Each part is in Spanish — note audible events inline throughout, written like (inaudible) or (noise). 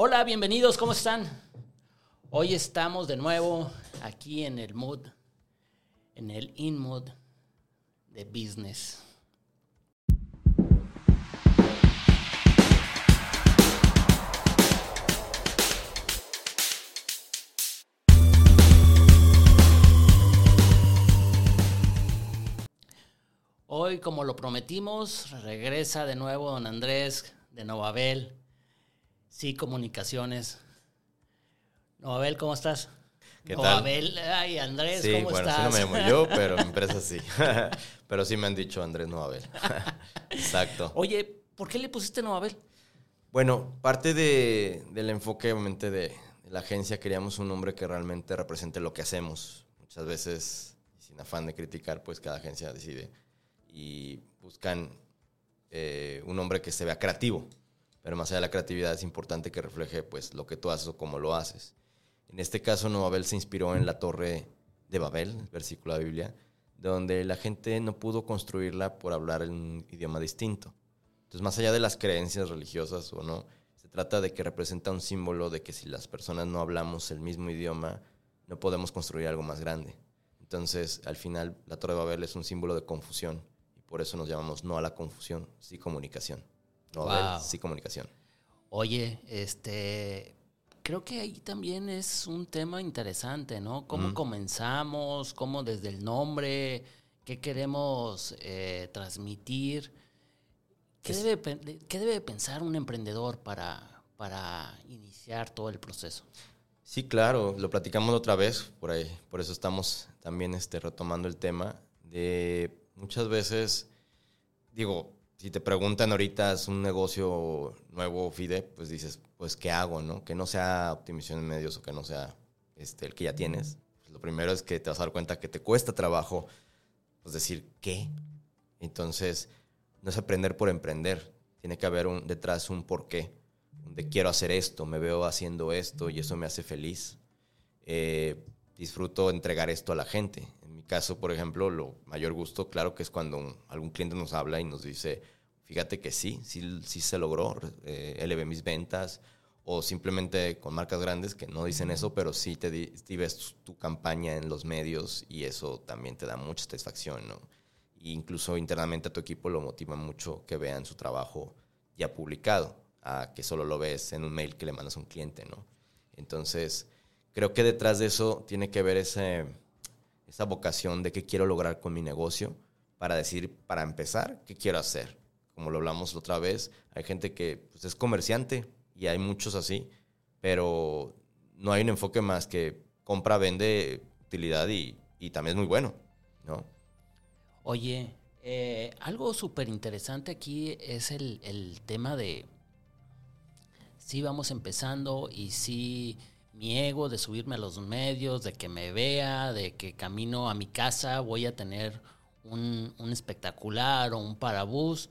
Hola, bienvenidos, ¿cómo están? Hoy estamos de nuevo aquí en el mood, en el in mood de business. Hoy, como lo prometimos, regresa de nuevo don Andrés de Novabel, Sí Comunicaciones. Novabel, ¿cómo estás? ¿Qué Novabel, ay Andrés, sí, ¿cómo bueno, estás? Sí, no me llamo yo, (laughs) pero mi empresa sí. (laughs) pero sí me han dicho Andrés Novabel. (laughs) Exacto. Oye, ¿por qué le pusiste Novabel? Bueno, parte de, del enfoque, obviamente, de, de la agencia, queríamos un nombre que realmente represente lo que hacemos. Muchas veces, sin afán de criticar, pues cada agencia decide y buscan eh, un nombre que se vea creativo. Pero más allá de la creatividad es importante que refleje pues lo que tú haces o cómo lo haces. En este caso, Babel se inspiró en la torre de Babel, el versículo de la Biblia, donde la gente no pudo construirla por hablar en un idioma distinto. Entonces, más allá de las creencias religiosas o no, se trata de que representa un símbolo de que si las personas no hablamos el mismo idioma, no podemos construir algo más grande. Entonces, al final, la Torre de Babel es un símbolo de confusión y por eso nos llamamos no a la confusión, sí comunicación. No Wow. Sí comunicación. Oye, este, creo que ahí también es un tema interesante, ¿no? ¿Cómo comenzamos? ¿Cómo desde el nombre? ¿Qué queremos eh, transmitir? ¿Qué Es- debe, ¿Qué debe pensar un emprendedor para, para iniciar todo el proceso? Sí, claro, lo platicamos otra vez, por ahí, por eso estamos también este, retomando el tema de muchas veces, digo, si te preguntan ahorita es un negocio nuevo, FIDE, pues dices, pues ¿qué hago, no? Que no sea optimización de medios o que no sea este, el que ya tienes. Pues, lo primero es que te vas a dar cuenta que te cuesta trabajo, pues decir, ¿qué? Entonces, no es aprender por emprender, tiene que haber un, detrás un porqué de quiero hacer esto, me veo haciendo esto y eso me hace feliz. Eh, disfruto entregar esto a la gente. Caso, por ejemplo, lo mayor gusto, claro que es cuando un- algún cliente nos habla y nos dice, fíjate que sí, sí, sí se logró, eh, elevé mis ventas, o simplemente con marcas grandes que no dicen eso, pero sí te di- sí ves tu, tu campaña en los medios y eso también te da mucha satisfacción, ¿no? E incluso internamente a tu equipo lo motiva mucho que vean su trabajo ya publicado, a que solo lo ves en un mail que le mandas a un cliente, ¿no? Entonces, creo que detrás de eso tiene que ver ese, esa vocación de qué quiero lograr con mi negocio para decir, para empezar, qué quiero hacer. Como lo hablamos la otra vez, hay gente que pues, es comerciante y hay muchos así, pero no hay un enfoque más que compra, vende utilidad y, y también es muy bueno, ¿no? Oye, eh, algo súper interesante aquí es el, el tema de si vamos empezando y si mi ego de subirme a los medios, de que me vea, de que camino a mi casa voy a tener un, un espectacular o un parabús.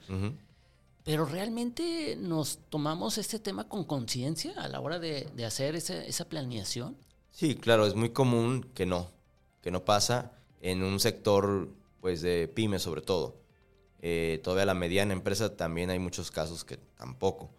Pero realmente nos tomamos este tema con conciencia a la hora de, de hacer ese- esa planeación. Sí, claro, es muy común que no, que no pasa en un sector pues de pymes sobre todo. Eh, todavía la mediana empresa también hay muchos casos que tampoco.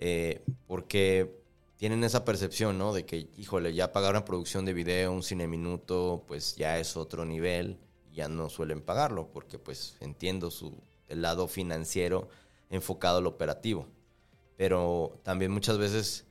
Eh, porque tienen esa percepción, ¿no? De que, híjole, ya pagar una producción de video, un cine minuto, pues ya es otro nivel, ya no suelen pagarlo, porque pues entiendo su, el lado financiero enfocado al operativo. Pero también muchas veces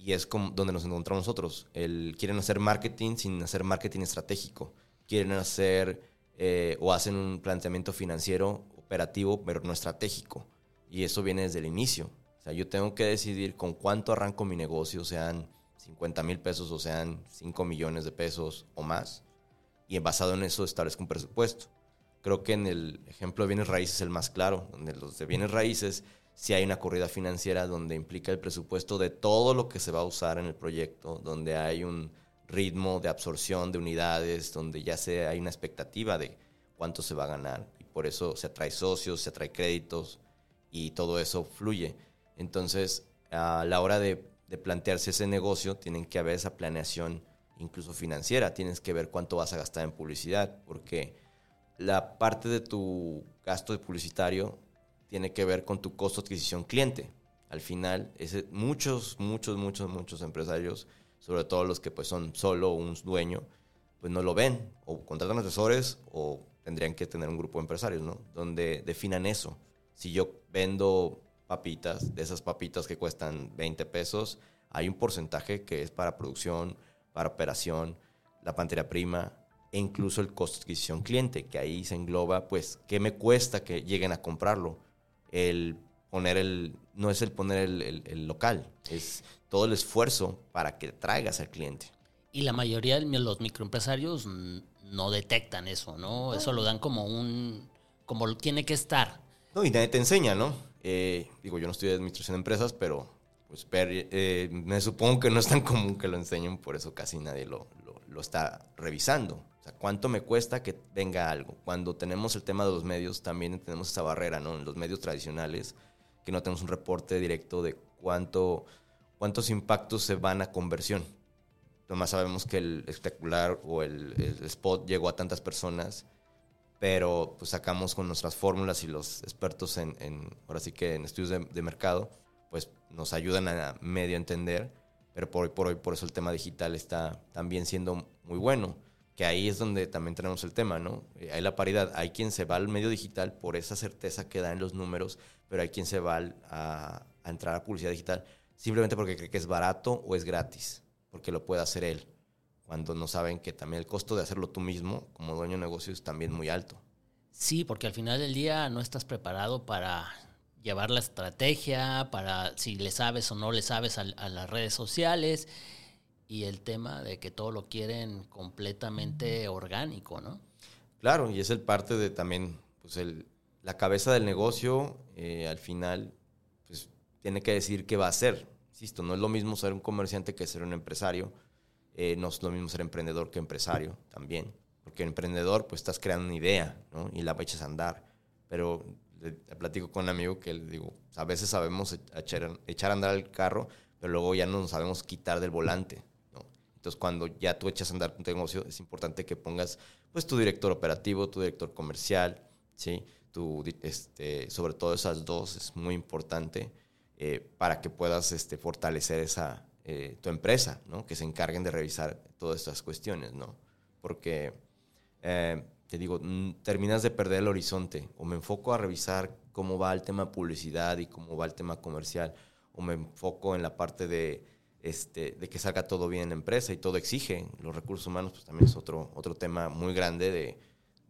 y es como donde nos encontramos nosotros. El, quieren hacer marketing sin hacer marketing estratégico. Quieren hacer eh, o hacen un planteamiento financiero operativo, pero no estratégico. Y eso viene desde el inicio. Sea, yo tengo que decidir con cuánto arranco mi negocio, sean 50 mil pesos o sean 5 millones de pesos o más. Y basado en eso establezco un presupuesto. Creo que en el ejemplo de bienes raíces es el más claro, donde los de bienes raíces si hay una corrida financiera donde implica el presupuesto de todo lo que se va a usar en el proyecto, donde hay un ritmo de absorción de unidades, donde ya se, hay una expectativa de cuánto se va a ganar. Y por eso se atrae socios, se atrae créditos y todo eso fluye. Entonces, a la hora de, plantearse ese negocio, tienen que haber esa planeación incluso financiera. Tienes que ver cuánto vas a gastar en publicidad, porque la parte de tu gasto publicitario tiene que ver con tu costo de adquisición cliente. Al final, ese, muchos, muchos, muchos, muchos empresarios, sobre todo los que pues son solo un dueño, pues no lo ven, o contratan asesores o tendrían que tener un grupo de empresarios, ¿no? Donde definan eso. Si yo vendo papitas, de esas papitas que cuestan 20 pesos, hay un porcentaje que es para producción, para operación, la pantera prima e incluso el costo de adquisición cliente, que ahí se engloba, pues, ¿qué me cuesta que lleguen a comprarlo? El poner el, no es el poner el, local, es todo el esfuerzo para que traigas al cliente. Y la mayoría de los microempresarios no detectan eso, ¿no? Eso lo dan como un, como tiene que estar. No, y nadie te enseña, ¿no? Eh, digo, yo no de administración de empresas, pero pues eh, me supongo que no es tan común que lo enseñen, por eso casi nadie lo, lo, está revisando. O sea, ¿cuánto me cuesta que venga algo? Cuando tenemos el tema de los medios, también tenemos esa barrera, ¿no? En los medios tradicionales, que no tenemos un reporte directo de cuánto, cuántos impactos se van a conversión. Nomás sabemos que el espectacular o el, spot llegó a tantas personas, pero pues sacamos con nuestras fórmulas y los expertos en, ahora sí que en estudios de, de mercado, pues nos ayudan a medio entender, pero por hoy por hoy por eso el tema digital está también siendo muy bueno, que ahí es donde también tenemos el tema, ¿no? Eh, hay la paridad, hay quien se va al medio digital por esa certeza que da en los números, pero hay quien se va a, a entrar a publicidad digital simplemente porque cree que es barato o es gratis, porque lo puede hacer él, cuando no saben que también el costo de hacerlo tú mismo como dueño de negocio es también muy alto. Sí, porque al final del día no estás preparado para llevar la estrategia, para si le sabes o no le sabes a, las redes sociales y el tema de que todo lo quieren completamente orgánico, ¿no? Claro, y es el parte de también, pues el, la cabeza del negocio, eh, al final, pues tiene que decir qué va a hacer. Insisto, no es lo mismo ser un comerciante que ser un empresario, eh, no es lo mismo ser emprendedor que empresario también, porque emprendedor, pues estás creando una idea, ¿no? Y la echas a andar, pero le, platico con un amigo que le digo, a veces sabemos echar, echar a andar el carro, pero luego ya no nos sabemos quitar del volante. Entonces, cuando ya tú echas a andar tu negocio, es importante que pongas pues tu director operativo, tu director comercial, ¿sí? Tu, este, sobre todo esas dos es muy importante eh, para que puedas este, fortalecer esa, eh, tu empresa, ¿no? que se encarguen de revisar todas estas cuestiones, ¿no? porque eh, te digo, mm, terminas de perder el horizonte o me enfoco a revisar cómo va el tema publicidad y cómo va el tema comercial o me enfoco en la parte de, este, de que salga todo bien en la empresa y todo exige. Los recursos humanos pues también es otro, otro tema muy grande de,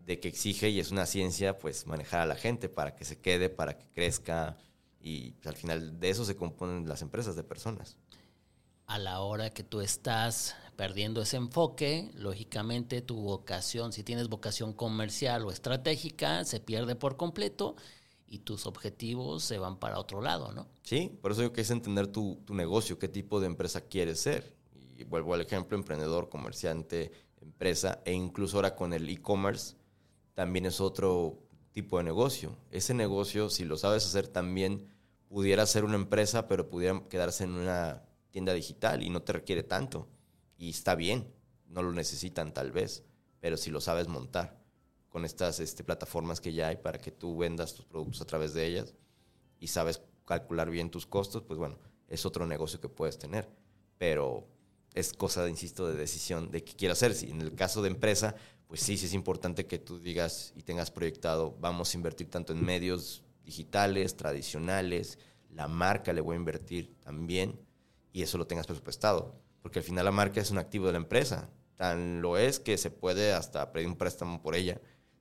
de que exige y es una ciencia pues manejar a la gente para que se quede, para que crezca y pues, al final de eso se componen las empresas de personas. A la hora que tú estás perdiendo ese enfoque, lógicamente tu vocación, si tienes vocación comercial o estratégica, se pierde por completo y tus objetivos se van para otro lado, ¿no? Sí, por eso yo que es entender tu, tu negocio, qué tipo de empresa quieres ser. Y vuelvo al ejemplo, emprendedor, comerciante, empresa, e incluso ahora con el e-commerce, también es otro tipo de negocio. Ese negocio, si lo sabes hacer también, pudiera ser una empresa, pero pudiera quedarse en una tienda digital y no te requiere tanto y está bien, no lo necesitan tal vez, pero si lo sabes montar con estas este, plataformas que ya hay para que tú vendas tus productos a través de ellas y sabes calcular bien tus costos, pues bueno, es otro negocio que puedes tener, pero es cosa, insisto, de decisión de qué quieras hacer. Si en el caso de empresa, pues sí, sí es importante que tú digas y tengas proyectado, vamos a invertir tanto en medios digitales, tradicionales, la marca le voy a invertir también y eso lo tengas presupuestado porque al final la marca es un activo de la empresa. Tan lo es que se puede hasta pedir un préstamo por ella,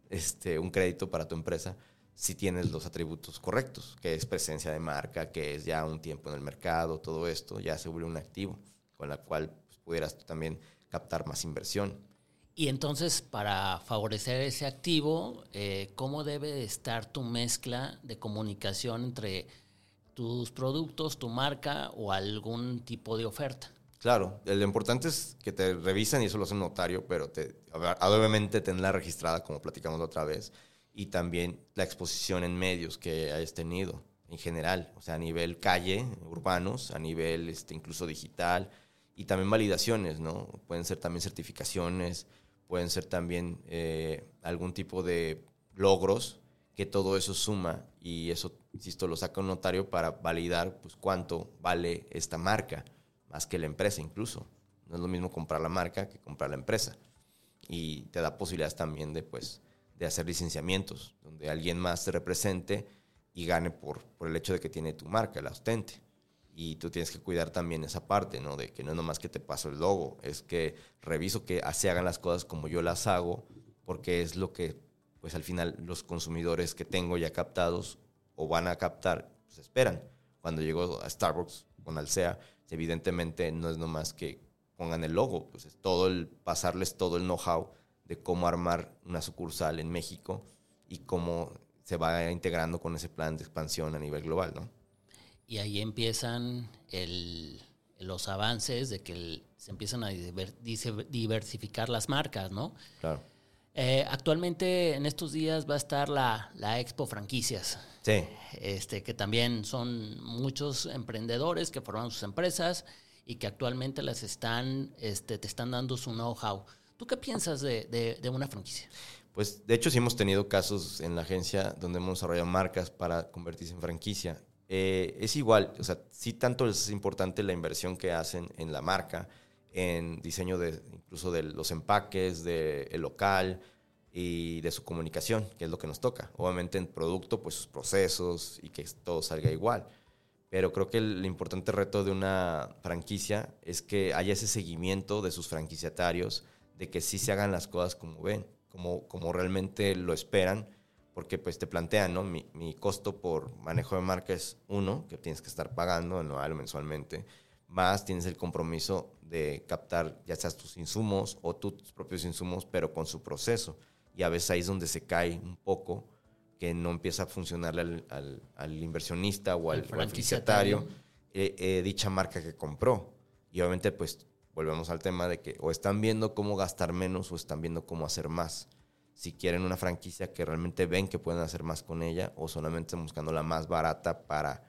este, un crédito para tu empresa, si tienes los atributos correctos, que es presencia de marca, que es ya un tiempo en el mercado, todo esto ya se vuelve un activo con la cual pues, pudieras tú también captar más inversión. Y entonces, para favorecer ese activo, eh, ¿cómo debe estar tu mezcla de comunicación entre tus productos, tu marca o algún tipo de oferta? Claro, lo importante es que te revisan y eso lo hace un notario, pero te, obviamente tenerla registrada, como platicamos la otra vez, y también la exposición en medios que hayas tenido en general, o sea, a nivel calle, urbanos, a nivel este, incluso digital, y también validaciones, ¿no? Pueden ser también certificaciones, pueden ser también eh, algún tipo de logros, que todo eso suma y eso insisto, lo saca un notario para validar pues, cuánto vale esta marca, más que la empresa incluso. No es lo mismo comprar la marca que comprar la empresa. Y te da posibilidades también de, pues, de hacer licenciamientos, donde alguien más te represente y gane por, por el hecho de que tiene tu marca, la ostente. Y tú tienes que cuidar también esa parte, ¿no? De que no es nomás que te paso el logo, es que reviso que se hagan las cosas como yo las hago, porque es lo que, pues al final, los consumidores que tengo ya captados o van a captar, pues esperan. Cuando llego a Starbucks con Alsea, evidentemente no es nomás que pongan el logo, pues es todo el, pasarles todo el know-how de cómo armar una sucursal en México y cómo se va integrando con ese plan de expansión a nivel global, ¿no? Y ahí empiezan los avances de que se empiezan a diversificar las marcas, ¿no? Claro. Eh, actualmente en estos días va a estar la, la, Expo Franquicias. Sí. Este, que también son muchos emprendedores que forman sus empresas y que actualmente las están, este, te están dando su know-how. ¿Tú qué piensas de, de, una franquicia? Pues de hecho sí hemos tenido casos en la agencia donde hemos desarrollado marcas para convertirse en franquicia. Eh, es igual, o sea, sí tanto es importante la inversión que hacen en la marca, en diseño de incluso de los empaques, del el local y de su comunicación, que es lo que nos toca. Obviamente en producto, pues sus procesos y que todo salga igual. Pero creo que el, importante reto de una franquicia es que haya ese seguimiento de sus franquiciatarios, de que sí se hagan las cosas como ven, como, como realmente lo esperan, porque pues te plantean, ¿no? Mi, mi costo por manejo de marca es uno, que tienes que estar pagando anual o mensualmente, más tienes el compromiso de captar ya seas tus insumos o tus propios insumos, pero con su proceso. Y a veces ahí es donde se cae un poco, que no empieza a funcionarle al, al, inversionista o al, franquiciatario eh, eh, dicha marca que compró. Y obviamente pues volvemos al tema de que o están viendo cómo gastar menos o están viendo cómo hacer más. Si quieren una franquicia que realmente ven que pueden hacer más con ella o solamente están buscando la más barata para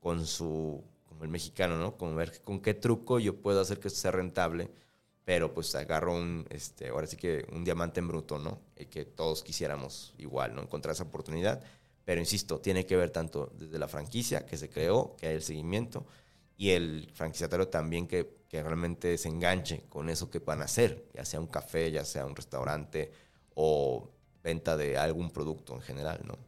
con su el mexicano, ¿no? Con ver con qué truco yo puedo hacer que esto sea rentable, pero pues agarro un, este, ahora sí que un diamante en bruto, ¿no? Y que todos quisiéramos igual, ¿no? Encontrar esa oportunidad. Pero insisto, tiene que ver tanto desde la franquicia que se creó, que hay el seguimiento, y el franquiciatario también que, que realmente se enganche con eso que van a hacer, ya sea un café, ya sea un restaurante o venta de algún producto en general, ¿no?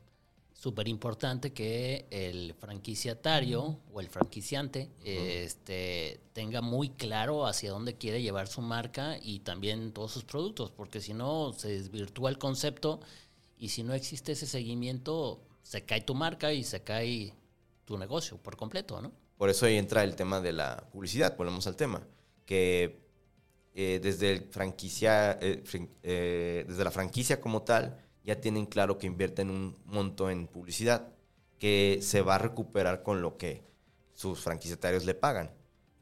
Súper importante que el franquiciatario o el franquiciante este, tenga muy claro hacia dónde quiere llevar su marca y también todos sus productos, porque si no se desvirtúa el concepto y si no existe ese seguimiento, se cae tu marca y se cae tu negocio por completo, ¿no? Por eso ahí entra el tema de la publicidad, volvemos al tema, que eh, desde, el franquicia, eh, eh, desde la franquicia como tal, ya tienen claro que invierten un monto en publicidad que se va a recuperar con lo que sus franquiciatarios le pagan,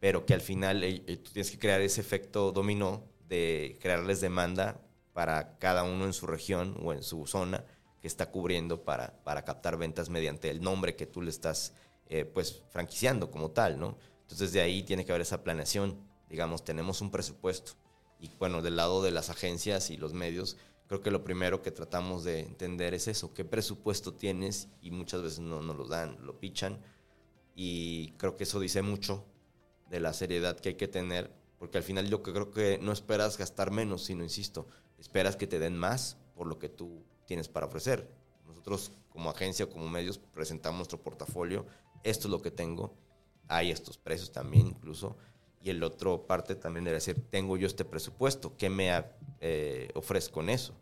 pero que al final eh, eh, tú tienes que crear ese efecto dominó de crearles demanda para cada uno en su región o en su zona que está cubriendo para, para captar ventas mediante el nombre que tú le estás eh, pues franquiciando como tal, ¿no? Entonces de ahí tiene que haber esa planeación, digamos, tenemos un presupuesto y bueno, del lado de las agencias y los medios, creo que lo primero que tratamos de entender es eso, qué presupuesto tienes y muchas veces no nos lo dan, lo pichan y creo que eso dice mucho de la seriedad que hay que tener, porque al final yo creo que no esperas gastar menos, sino, insisto, esperas que te den más por lo que tú tienes para ofrecer. Nosotros como agencia, como medios, presentamos nuestro portafolio, esto es lo que tengo, hay estos precios también incluso, y el otro parte también debe decir, tengo yo este presupuesto, ¿qué me eh, ofrezco en eso?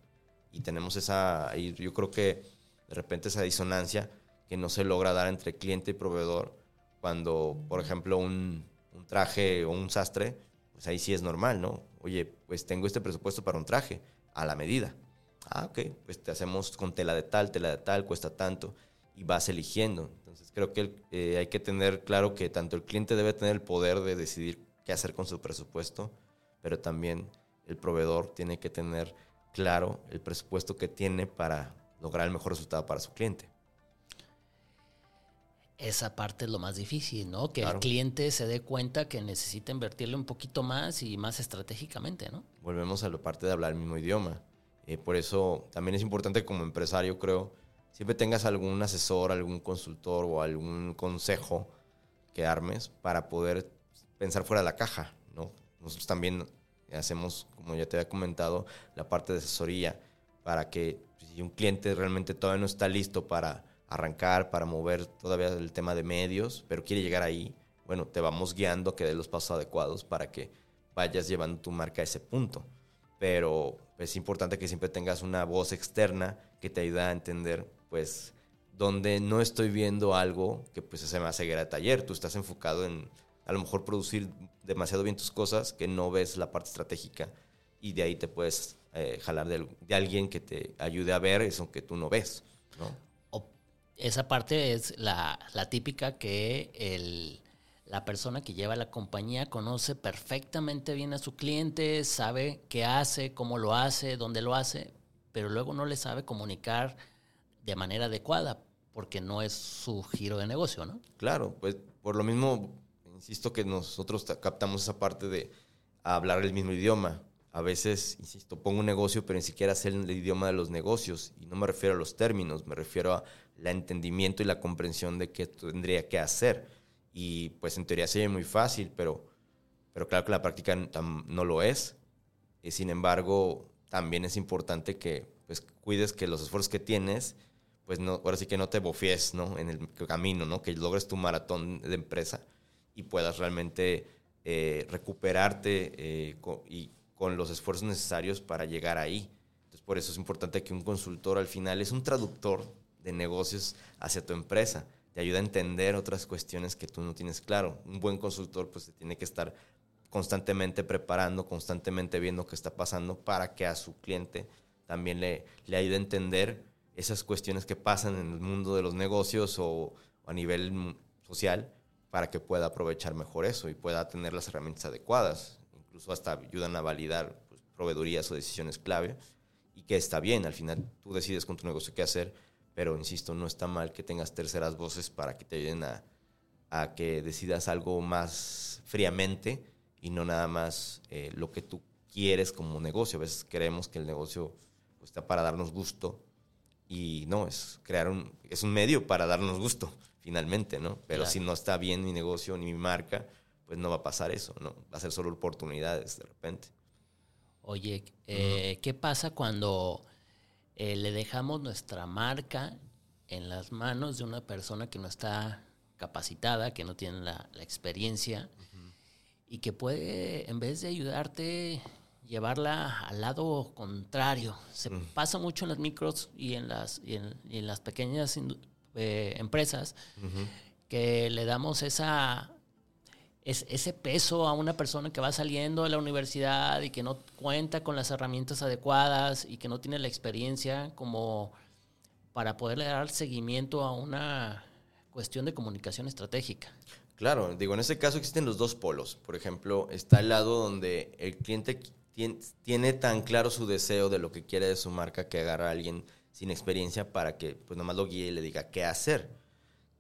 Y tenemos esa, y yo creo que de repente esa disonancia que no se logra dar entre cliente y proveedor cuando, por ejemplo, un, un traje o un sastre, pues ahí sí es normal, ¿no? Oye, pues tengo este presupuesto para un traje, a la medida. Ah, ok, pues te hacemos con tela de tal, tela de tal, cuesta tanto, y vas eligiendo. Entonces creo que eh, hay que tener claro que tanto el cliente debe tener el poder de decidir qué hacer con su presupuesto, pero también el proveedor tiene que tener claro el presupuesto que tiene para lograr el mejor resultado para su cliente. Esa parte es lo más difícil, ¿no? Que el cliente se dé cuenta que necesita invertirle un poquito más y más estratégicamente, ¿no? Volvemos a la parte de hablar el mismo idioma. Eh, por eso también es importante como empresario, creo, siempre tengas algún asesor, algún consultor o algún consejo que armes para poder pensar fuera de la caja, ¿no? Nosotros también hacemos, como ya te había comentado, la parte de asesoría para que si un cliente realmente todavía no está listo para arrancar, para mover todavía el tema de medios, pero quiere llegar ahí, bueno, te vamos guiando a que dé los pasos adecuados para que vayas llevando tu marca a ese punto. Pero es importante que siempre tengas una voz externa que te ayude a entender, pues, donde no estoy viendo algo que pues se me hace de taller. Tú estás enfocado en a lo mejor producir demasiado bien tus cosas que no ves la parte estratégica y de ahí te puedes eh, jalar de, de, alguien que te ayude a ver eso que tú no ves. ¿no? esa parte es la, la típica que el, la persona que lleva la compañía conoce perfectamente bien a su cliente, sabe qué hace, cómo lo hace, dónde lo hace, pero luego no le sabe comunicar de manera adecuada porque no es su giro de negocio, ¿no? Claro, pues por lo mismo, insisto que nosotros captamos esa parte de hablar el mismo idioma. A veces, insisto, pongo un negocio, pero ni siquiera sé el idioma de los negocios. Y no me refiero a los términos, me refiero a el entendimiento y la comprensión de qué tendría que hacer. Y pues en teoría sería muy fácil, pero, pero claro que la práctica no lo es. Y sin embargo, también es importante que pues, cuides que los esfuerzos que tienes, pues no, ahora sí que no te bofies ¿no? en el camino, ¿no? que logres tu maratón de empresa y puedas realmente eh, recuperarte eh, y con los esfuerzos necesarios para llegar ahí. Entonces, por eso es importante que un consultor al final es un traductor de negocios hacia tu empresa. Te ayuda a entender otras cuestiones que tú no tienes claro. Un buen consultor pues tiene que estar constantemente preparando, constantemente viendo qué está pasando para que a su cliente también le, le ayude a entender esas cuestiones que pasan en el mundo de los negocios o, a nivel social para que pueda aprovechar mejor eso y pueda tener las herramientas adecuadas. Incluso hasta ayudan a validar pues, proveedurías o decisiones clave y que está bien. Al final tú decides con tu negocio qué hacer pero insisto, no está mal que tengas terceras voces para que te ayuden a, que decidas algo más fríamente y no nada más eh, lo que tú quieres como negocio. A veces creemos que el negocio pues, está para darnos gusto y no, es crear un, es un medio para darnos gusto, finalmente, ¿no? Pero si no está bien mi negocio ni mi marca, pues no va a pasar eso, ¿no? Va a ser solo oportunidades de repente. Oye, eh, ¿qué pasa cuando eh, le dejamos nuestra marca en las manos de una persona que no está capacitada, que no tiene la, experiencia y que puede, en vez de ayudarte, llevarla al lado contrario. Se pasa mucho en las micros y en las, y en, las pequeñas eh, empresas que le damos esa es, ese peso a una persona que va saliendo de la universidad y que no cuenta con las herramientas adecuadas y que no tiene la experiencia como para poderle dar seguimiento a una cuestión de comunicación estratégica. Claro, digo, en este caso existen los dos polos. Por ejemplo, está el lado donde el cliente tiene tan claro su deseo de lo que quiere de su marca que agarra a alguien sin experiencia para que pues nomás lo guíe y le diga qué hacer.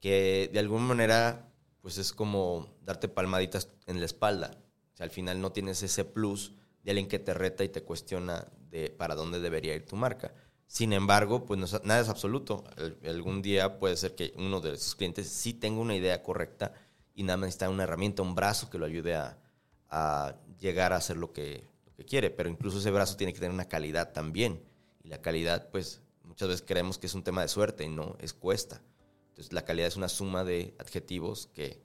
Que de alguna manera pues es como darte palmaditas en la espalda. O sea, al final no tienes ese plus de alguien que te reta y te cuestiona de para dónde debería ir tu marca. Sin embargo, pues nada es absoluto. algún día puede ser que uno de sus clientes sí tenga una idea correcta y nada más necesita una herramienta, un brazo que lo ayude a, llegar a hacer lo que, lo que quiere. Pero incluso ese brazo tiene que tener una calidad también. Y la calidad, pues muchas veces creemos que es un tema de suerte y no, es cuesta. Entonces, la calidad es una suma de adjetivos que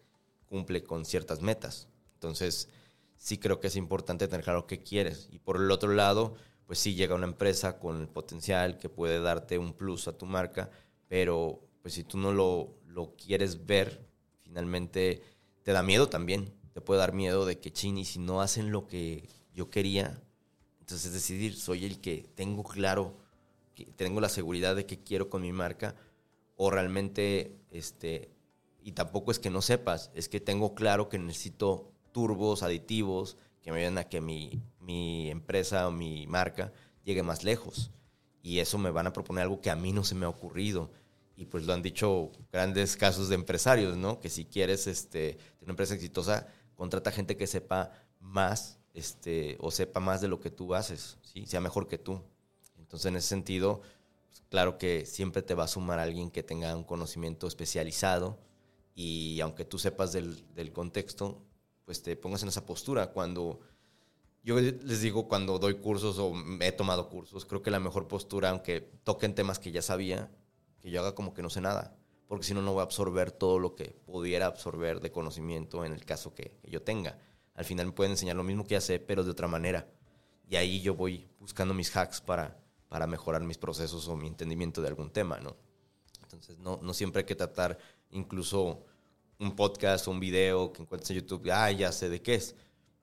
cumple con ciertas metas. Entonces, sí creo que es importante tener claro qué quieres. Y por el otro lado, pues sí llega una empresa con el potencial que puede darte un plus a tu marca, pero pues si tú no lo, lo quieres ver, finalmente te da miedo también. Te puede dar miedo de que, chini, si no hacen lo que yo quería, entonces decidir, soy el que tengo claro, tengo la seguridad de que quiero con mi marca, o realmente, este, y tampoco es que no sepas, es que tengo claro que necesito turbos, aditivos, que me ayuden a que mi, mi empresa o mi marca llegue más lejos. Y eso me van a proponer algo que a mí no se me ha ocurrido. Y pues lo han dicho grandes casos de empresarios, ¿no? Que si quieres este, tener una empresa exitosa, contrata gente que sepa más este, o sepa más de lo que tú haces, ¿sí? sea mejor que tú. Entonces, en ese sentido, pues, claro que siempre te va a sumar alguien que tenga un conocimiento especializado y aunque tú sepas del, del contexto, pues te pongas en esa postura. Cuando yo les digo, cuando doy cursos o he tomado cursos, creo que la mejor postura, aunque toquen temas que ya sabía, que yo haga como que no sé nada, porque si no, no voy a absorber todo lo que pudiera absorber de conocimiento en el caso que, yo tenga. Al final me pueden enseñar lo mismo que ya sé, pero de otra manera. Y ahí yo voy buscando mis hacks para, para mejorar mis procesos o mi entendimiento de algún tema, ¿no? Entonces, no, no siempre hay que tratar incluso un podcast o un video que encuentres en YouTube, ah, ya sé de qué es.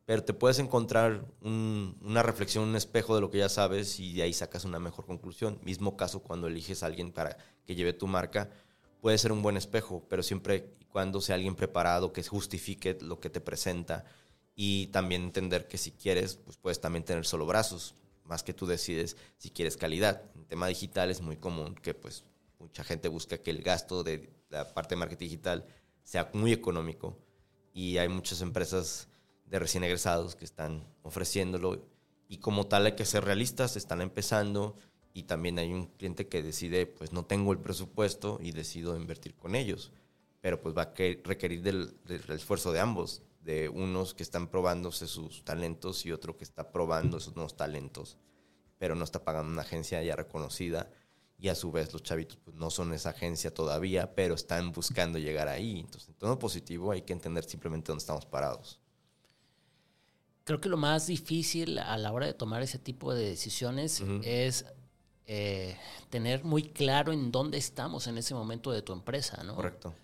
Pero te puedes encontrar una reflexión, un espejo de lo que ya sabes y de ahí sacas una mejor conclusión. Mismo caso cuando eliges a alguien para que lleve tu marca, puede ser un buen espejo, pero siempre y cuando sea alguien preparado que justifique lo que te presenta y también entender que si quieres, pues puedes también tener solo brazos, más que tú decides si quieres calidad. En tema digital es muy común que pues mucha gente busca que el gasto de la parte de marketing digital sea muy económico y hay muchas empresas de recién egresados que están ofreciéndolo y como tal hay que ser realistas, están empezando y también hay un cliente que decide, pues no tengo el presupuesto y decido invertir con ellos, pero pues va a requerir del, esfuerzo de ambos, de unos que están probándose sus talentos y otro que está probando esos nuevos talentos, pero no está pagando una agencia ya reconocida y a su vez los chavitos pues, no son esa agencia todavía, pero están buscando llegar ahí. Entonces, en todo positivo hay que entender simplemente dónde estamos parados. Creo que lo más difícil a la hora de tomar ese tipo de decisiones es eh, tener muy claro en dónde estamos en ese momento de tu empresa, ¿no? Correcto.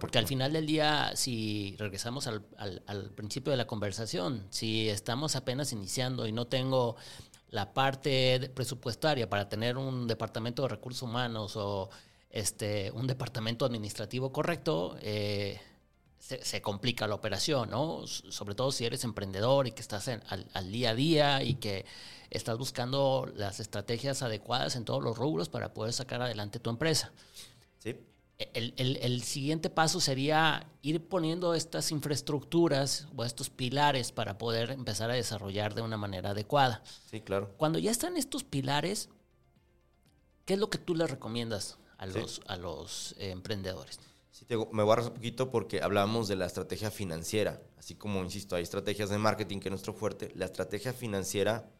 Porque al final del día, si regresamos al, al, principio de la conversación, si estamos apenas iniciando y no tengo la parte presupuestaria para tener un departamento de recursos humanos o este, un departamento administrativo correcto, eh, se, complica la operación, ¿no? Sobre todo si eres emprendedor y que estás al, día a día y que estás buscando las estrategias adecuadas en todos los rubros para poder sacar adelante tu empresa. Sí. El, siguiente paso sería ir poniendo estas infraestructuras o estos pilares para poder empezar a desarrollar de una manera adecuada. Sí, claro. Cuando ya están estos pilares, ¿qué es lo que tú les recomiendas a los, a los eh, emprendedores? Sí, te, me voy a un poquito porque hablábamos de la estrategia financiera. Así como, insisto, hay estrategias de marketing que es nuestro fuerte. La estrategia financiera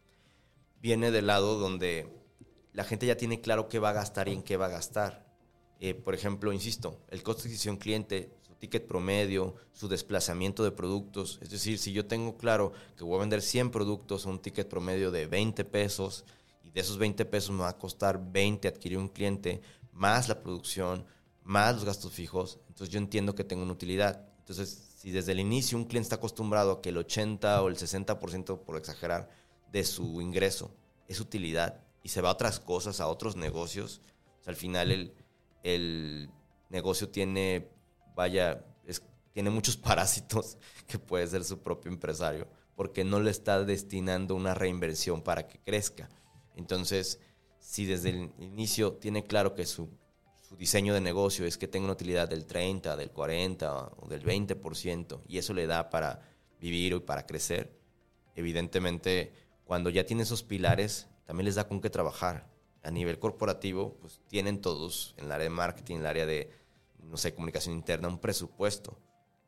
viene del lado donde la gente ya tiene claro qué va a gastar y en qué va a gastar. Eh, por ejemplo, insisto, el costo de adquisición cliente, su ticket promedio, su desplazamiento de productos. Es decir, si yo tengo claro que voy a vender 100 productos a un ticket promedio de 20 pesos y de esos 20 pesos me va a costar 20 adquirir un cliente, más la producción, más los gastos fijos, entonces yo entiendo que tengo una utilidad. Entonces, si desde el inicio un cliente está acostumbrado a que el 80 o el 60%, por exagerar, de su ingreso es utilidad y se va a otras cosas, a otros negocios, al final el, el negocio tiene, vaya, tiene muchos (laughs) parásitos que puede ser su propio empresario, porque no le está destinando una reinversión para que crezca. Entonces, si desde el inicio tiene claro que su diseño de negocio es que tenga una utilidad del 30, del 40 o del 20% y eso le da para vivir y para crecer, evidentemente cuando ya tiene esos pilares también les da con qué trabajar. A nivel corporativo, pues tienen todos en el área de marketing, en el área de, no sé, comunicación interna, un presupuesto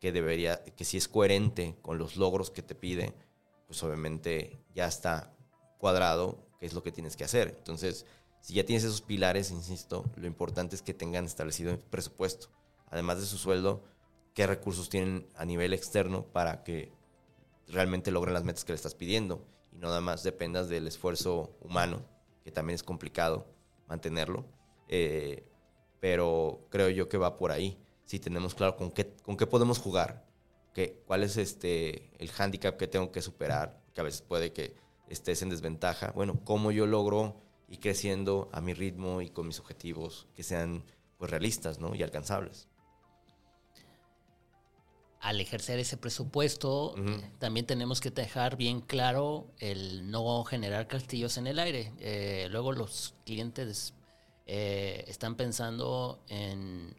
que debería, que si es coherente con los logros que te pide, pues obviamente ya está cuadrado qué es lo que tienes que hacer. Entonces, si ya tienes esos pilares, insisto, lo importante es que tengan establecido el presupuesto. Además de su sueldo, qué recursos tienen a nivel externo para que realmente logren las metas que le estás pidiendo y no nada más dependas del esfuerzo humano, que también es complicado mantenerlo. Eh, pero creo yo que va por ahí. Si tenemos claro con qué, con qué podemos jugar, que, cuál es este, el hándicap que tengo que superar, que a veces puede que estés en desventaja. Bueno, cómo yo logro y creciendo a mi ritmo y con mis objetivos que sean pues, realistas ¿no? y alcanzables. Al ejercer ese presupuesto, también tenemos que dejar bien claro el no generar castillos en el aire. Eh, luego los clientes eh, están pensando en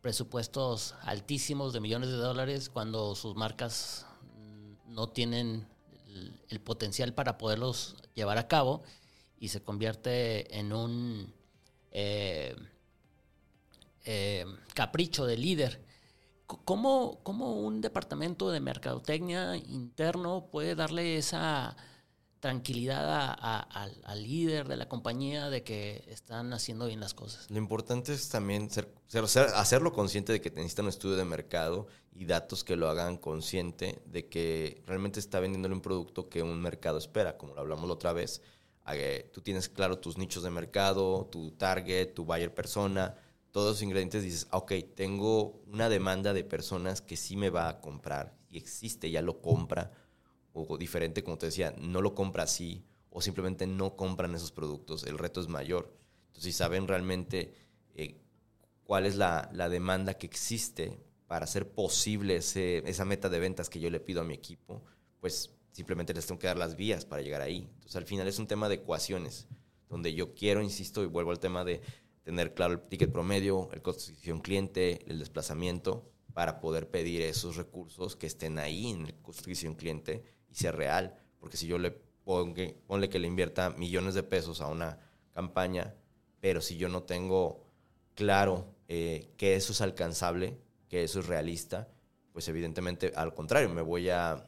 presupuestos altísimos de millones de dólares cuando sus marcas no tienen el potencial para poderlos llevar a cabo y se convierte en un eh, capricho de líder. ¿Cómo, ¿Cómo, un departamento de mercadotecnia interno puede darle esa tranquilidad al líder de la compañía de que están haciendo bien las cosas? Lo importante es también ser, hacerlo consciente de que necesita un estudio de mercado y datos que lo hagan consciente de que realmente está vendiéndole un producto que un mercado espera, como lo hablamos la otra vez. Tú tienes claro tus nichos de mercado, tu target, tu buyer persona, todos los ingredientes dices, ok, tengo una demanda de personas que sí me va a comprar y existe, ya lo compra, o diferente, como te decía, no lo compra así, o simplemente no compran esos productos, el reto es mayor. Entonces, si saben realmente eh, cuál es la, la, demanda que existe para hacer posible ese, esa meta de ventas que yo le pido a mi equipo, pues simplemente les tengo que dar las vías para llegar ahí. Entonces, al final es un tema de ecuaciones, donde yo quiero, insisto, y vuelvo al tema de tener claro el ticket promedio, el costo de adquisición cliente, el desplazamiento, para poder pedir esos recursos que estén ahí en el costo de adquisición cliente y sea real. Porque si yo le pongo, ponle que le invierta millones de pesos a una campaña, pero si yo no tengo claro eh, que eso es alcanzable, que eso es realista, pues evidentemente al contrario, me voy a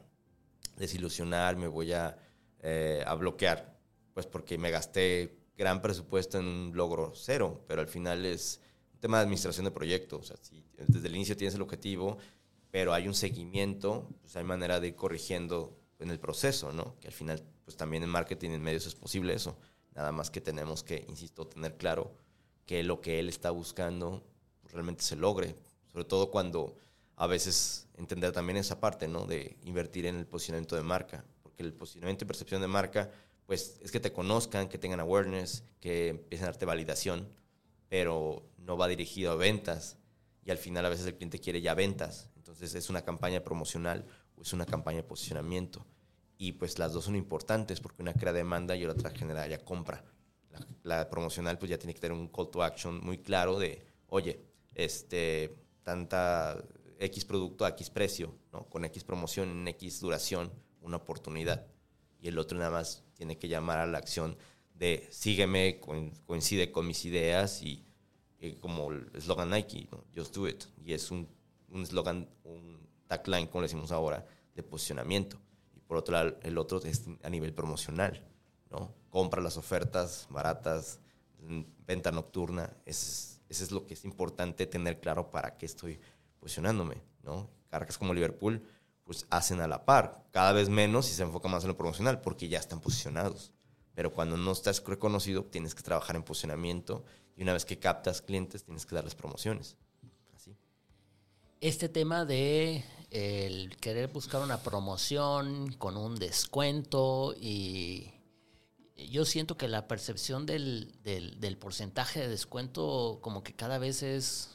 desilusionar, me voy a, eh, a bloquear, pues porque me gasté gran presupuesto en un logro cero, pero al final es un tema de administración de proyectos. O sea, si desde el inicio tienes el objetivo, pero hay un seguimiento, pues hay manera de ir corrigiendo en el proceso, ¿no? Que al final, pues también en marketing en medios es posible eso. Nada más que tenemos que, insisto, tener claro que lo que él está buscando realmente se logre. Sobre todo cuando a veces entender también esa parte, ¿no? De invertir en el posicionamiento de marca. Porque el posicionamiento y percepción de marca pues es que te conozcan, que tengan awareness, que empiecen a darte validación, pero no va dirigido a ventas. Y al final a veces el cliente quiere ya ventas. Entonces es una campaña promocional o es una campaña de posicionamiento. Y pues las dos son importantes porque una crea demanda y otra genera ya compra. La, promocional pues ya tiene que tener un call to action muy claro de, oye, este, tanta X producto a X precio, ¿no? con X promoción en X duración, una oportunidad y el otro nada más tiene que llamar a la acción de sígueme, coincide con mis ideas y como el eslogan Nike, Just Do It. Y es un eslogan, un, tagline, como decimos ahora, de posicionamiento. Y por otro lado, el otro es a nivel promocional, ¿no? Compra las ofertas baratas, venta nocturna. Eso es, lo que es importante tener claro para qué estoy posicionándome, ¿no? Cargas como Liverpool pues hacen a la par, cada vez menos y se enfoca más en lo promocional porque ya están posicionados. Pero cuando no estás reconocido, tienes que trabajar en posicionamiento y una vez que captas clientes, tienes que darles promociones. Así. Este tema de el querer buscar una promoción con un descuento y yo siento que la percepción del, del porcentaje de descuento como que cada vez es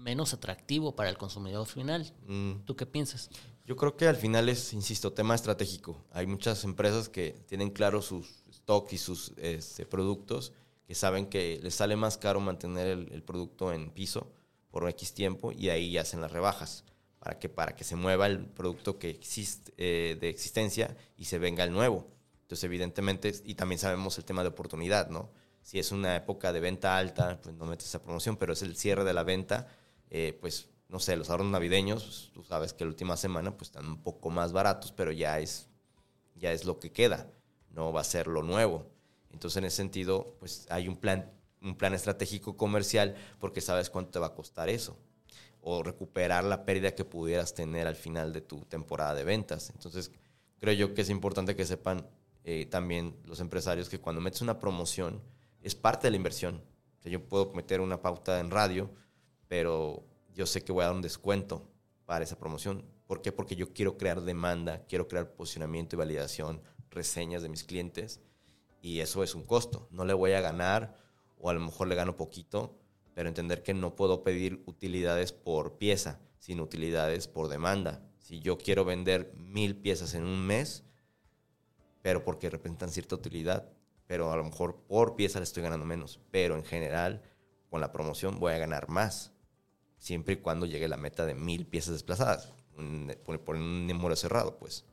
menos atractivo para el consumidor final. Mm. ¿Tú qué piensas? Yo creo que al final es, insisto, tema estratégico. Hay muchas empresas que tienen claro sus stock y sus este, productos, que saben que les sale más caro mantener el, producto en piso por X tiempo y ahí hacen las rebajas para que, para que se mueva el producto que existe eh, de existencia y se venga el nuevo. Entonces, evidentemente, y también sabemos el tema de oportunidad, ¿no? Si es una época de venta alta, pues no metes esa promoción, pero es el cierre de la venta, eh, pues, no sé, los ahorros navideños, pues, tú sabes que la última semana pues están un poco más baratos, pero ya es, ya es lo que queda, no va a ser lo nuevo. Entonces, en ese sentido, pues hay un plan, un plan estratégico comercial porque sabes cuánto te va a costar eso o recuperar la pérdida que pudieras tener al final de tu temporada de ventas. Entonces, creo yo que es importante que sepan eh, también los empresarios que cuando metes una promoción es parte de la inversión. Yo puedo meter una pauta en radio, pero yo sé que voy a dar un descuento para esa promoción. ¿Por qué? Porque yo quiero crear demanda, quiero crear posicionamiento y validación, reseñas de mis clientes, y eso es un costo. No le voy a ganar, o a lo mejor le gano poquito, pero entender que no puedo pedir utilidades por pieza, sino utilidades por demanda. Si yo quiero vender mil piezas en un mes, pero porque representan cierta utilidad, pero a lo mejor por pieza le estoy ganando menos, pero en general con la promoción voy a ganar más siempre y cuando llegue la meta de mil piezas desplazadas, por, un número cerrado, pues.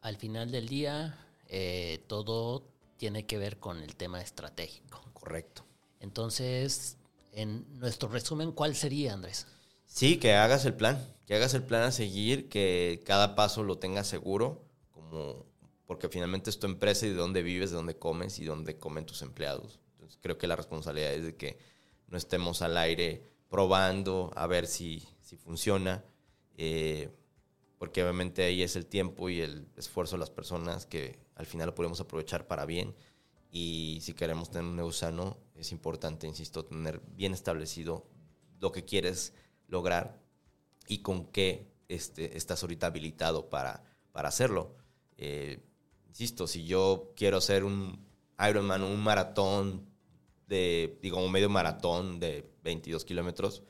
Al final del día, eh, todo tiene que ver con el tema estratégico. Correcto. Entonces, en nuestro resumen, ¿cuál sería, Andrés? Sí, que hagas el plan, que hagas el plan a seguir, que cada paso lo tengas seguro, como porque finalmente es tu empresa y de dónde vives, de dónde comes y dónde comen tus empleados. Entonces, creo que la responsabilidad es de que no estemos al aire probando a ver si, si funciona, eh, porque obviamente ahí es el tiempo y el esfuerzo de las personas que al final lo podemos aprovechar para bien. Y si queremos tener un negocio sano, es importante, insisto, tener bien establecido lo que quieres lograr y con qué este, estás ahorita habilitado para, para hacerlo. Eh, insisto, si yo quiero hacer un Ironman, un maratón de, digo, un medio maratón de 22 kilómetros,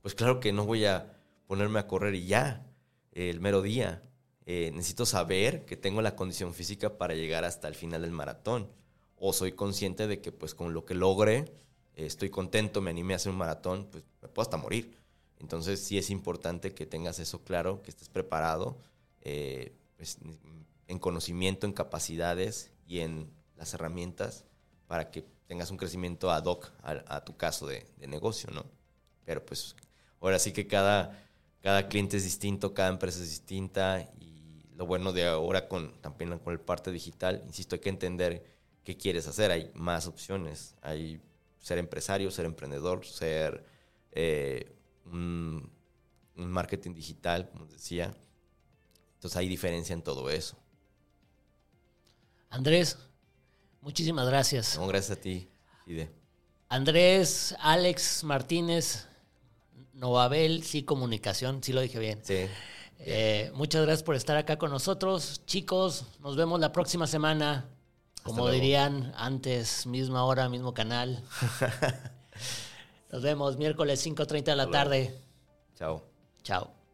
pues claro que no voy a ponerme a correr y ya, el mero día. Eh, necesito saber que tengo la condición física para llegar hasta el final del maratón. O soy consciente de que pues con lo que logre, eh, estoy contento, me animé a hacer un maratón, pues me puedo hasta morir. Entonces sí es importante que tengas eso claro, que estés preparado eh, pues, en conocimiento, en capacidades y en las herramientas para que tengas un crecimiento ad hoc a, tu caso de, negocio, ¿no? Pero pues ahora sí que cada, cada cliente es distinto, cada empresa es distinta y lo bueno de ahora con también con el parte digital, insisto, hay que entender qué quieres hacer, hay más opciones, hay ser empresario, ser emprendedor, ser eh, un, un marketing digital, como decía. Entonces hay diferencia en todo eso. Andrés, muchísimas gracias. No, gracias a ti, Ide. Andrés, Alex Martínez, Novabel, sí, comunicación, sí lo dije bien. Sí. Eh, muchas gracias por estar acá con nosotros. Chicos, nos vemos la próxima semana. Como dirían antes, misma hora, mismo canal. (laughs) Nos vemos miércoles 5.30 de la tarde. Chao. Chao.